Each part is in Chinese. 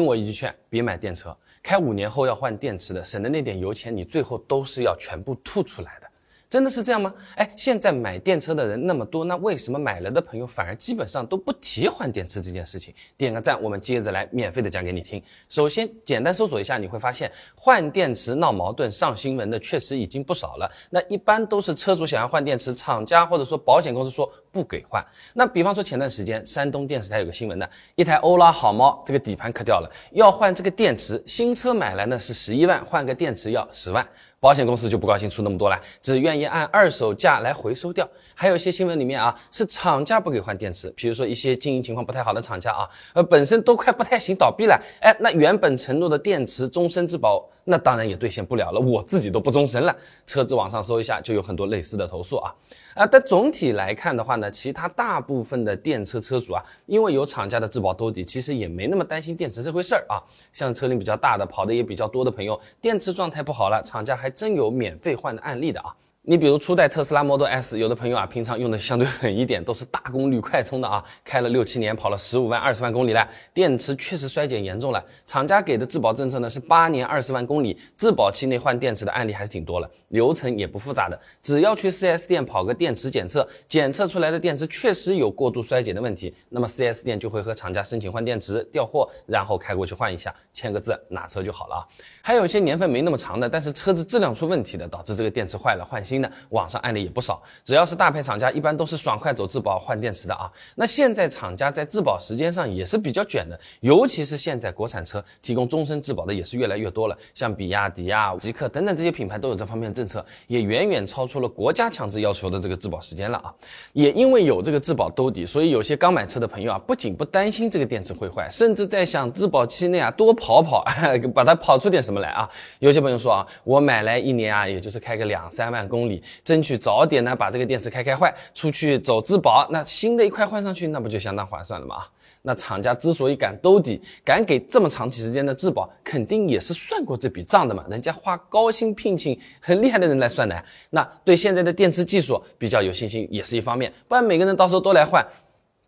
听我一句劝，别买电车，开五年后要换电池的，省的那点油钱，你最后都是要全部吐出来的。真的是这样吗？哎，现在买电车的人那么多，那为什么买了的朋友反而基本上都不提换电池这件事情？点个赞，我们接着来免费的讲给你听。首先，简单搜索一下，你会发现换电池闹矛盾、上新闻的确实已经不少了。那一般都是车主想要换电池，厂家或者说保险公司说不给换。那比方说前段时间山东电视台有个新闻的，一台欧拉好猫这个底盘磕掉了，要换这个电池，新车买来呢是十一万，换个电池要十万。保险公司就不高兴，出那么多了，只愿意按二手价来回收掉。还有一些新闻里面啊，是厂家不给换电池，比如说一些经营情况不太好的厂家啊，呃，本身都快不太行，倒闭了，哎，那原本承诺的电池终身质保。那当然也兑现不了了，我自己都不终身了。车子网上搜一下，就有很多类似的投诉啊。啊，但总体来看的话呢，其他大部分的电车车主啊，因为有厂家的质保兜底，其实也没那么担心电池这回事儿啊。像车龄比较大的、跑的也比较多的朋友，电池状态不好了，厂家还真有免费换的案例的啊。你比如初代特斯拉 Model S，有的朋友啊，平常用的相对狠一点，都是大功率快充的啊，开了六七年，跑了十五万、二十万公里了，电池确实衰减严重了。厂家给的质保政策呢是八年二十万公里，质保期内换电池的案例还是挺多了，流程也不复杂的，只要去 4S 店跑个电池检测，检测出来的电池确实有过度衰减的问题，那么 4S 店就会和厂家申请换电池调货，然后开过去换一下，签个字拿车就好了啊。还有一些年份没那么长的，但是车子质量出问题的，导致这个电池坏了换新的，网上案例也不少。只要是大牌厂家，一般都是爽快走质保换电池的啊。那现在厂家在质保时间上也是比较卷的，尤其是现在国产车提供终身质保的也是越来越多了，像比亚迪啊、极客等等这些品牌都有这方面的政策，也远远超出了国家强制要求的这个质保时间了啊。也因为有这个质保兜底，所以有些刚买车的朋友啊，不仅不担心这个电池会坏，甚至在想质保期内啊多跑跑，把它跑出点。什么来啊？有些朋友说啊，我买来一年啊，也就是开个两三万公公里，争取早点呢把这个电池开开坏，出去走质保，那新的一块换上去，那不就相当划算了吗？那厂家之所以敢兜底，敢给这么长期时间的质保，肯定也是算过这笔账的嘛。人家花高薪聘请很厉害的人来算的，那对现在的电池技术比较有信心，也是一方面。不然每个人到时候都来换。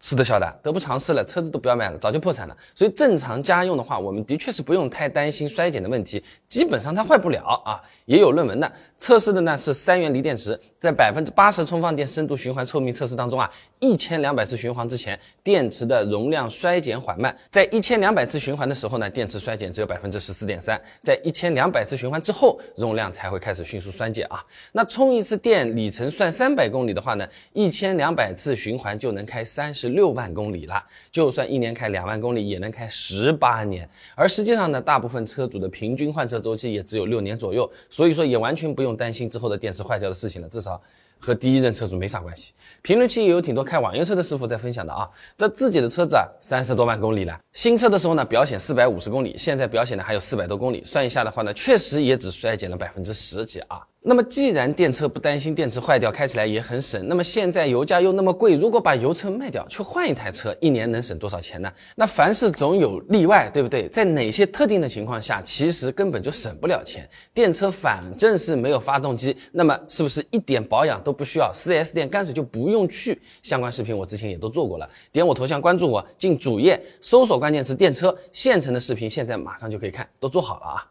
吃得消的，得不偿失了，车子都不要卖了，早就破产了。所以正常家用的话，我们的确是不用太担心衰减的问题，基本上它坏不了啊。也有论文的测试的呢是三元锂电池，在百分之八十充放电深度循环寿命测试当中啊，一千两百次循环之前，电池的容量衰减缓慢，在一千两百次循环的时候呢，电池衰减只有百分之十四点三，在一千两百次循环之后，容量才会开始迅速衰减啊。那充一次电里程算三百公里的话呢，一千两百次循环就能开三十。六万公里了，就算一年开两万公里，也能开十八年。而实际上呢，大部分车主的平均换车周期也只有六年左右，所以说也完全不用担心之后的电池坏掉的事情了，至少和第一任车主没啥关系。评论区也有挺多开网约车的师傅在分享的啊，这自己的车子啊三十多万公里了，新车的时候呢表显四百五十公里，现在表显的还有四百多公里，算一下的话呢，确实也只衰减了百分之十几啊。那么既然电车不担心电池坏掉，开起来也很省，那么现在油价又那么贵，如果把油车卖掉去换一台车，一年能省多少钱呢？那凡事总有例外，对不对？在哪些特定的情况下，其实根本就省不了钱。电车反正是没有发动机，那么是不是一点保养都不需要？4S 店干脆就不用去。相关视频我之前也都做过了，点我头像关注我，进主页搜索关键词电车，现成的视频现在马上就可以看，都做好了啊。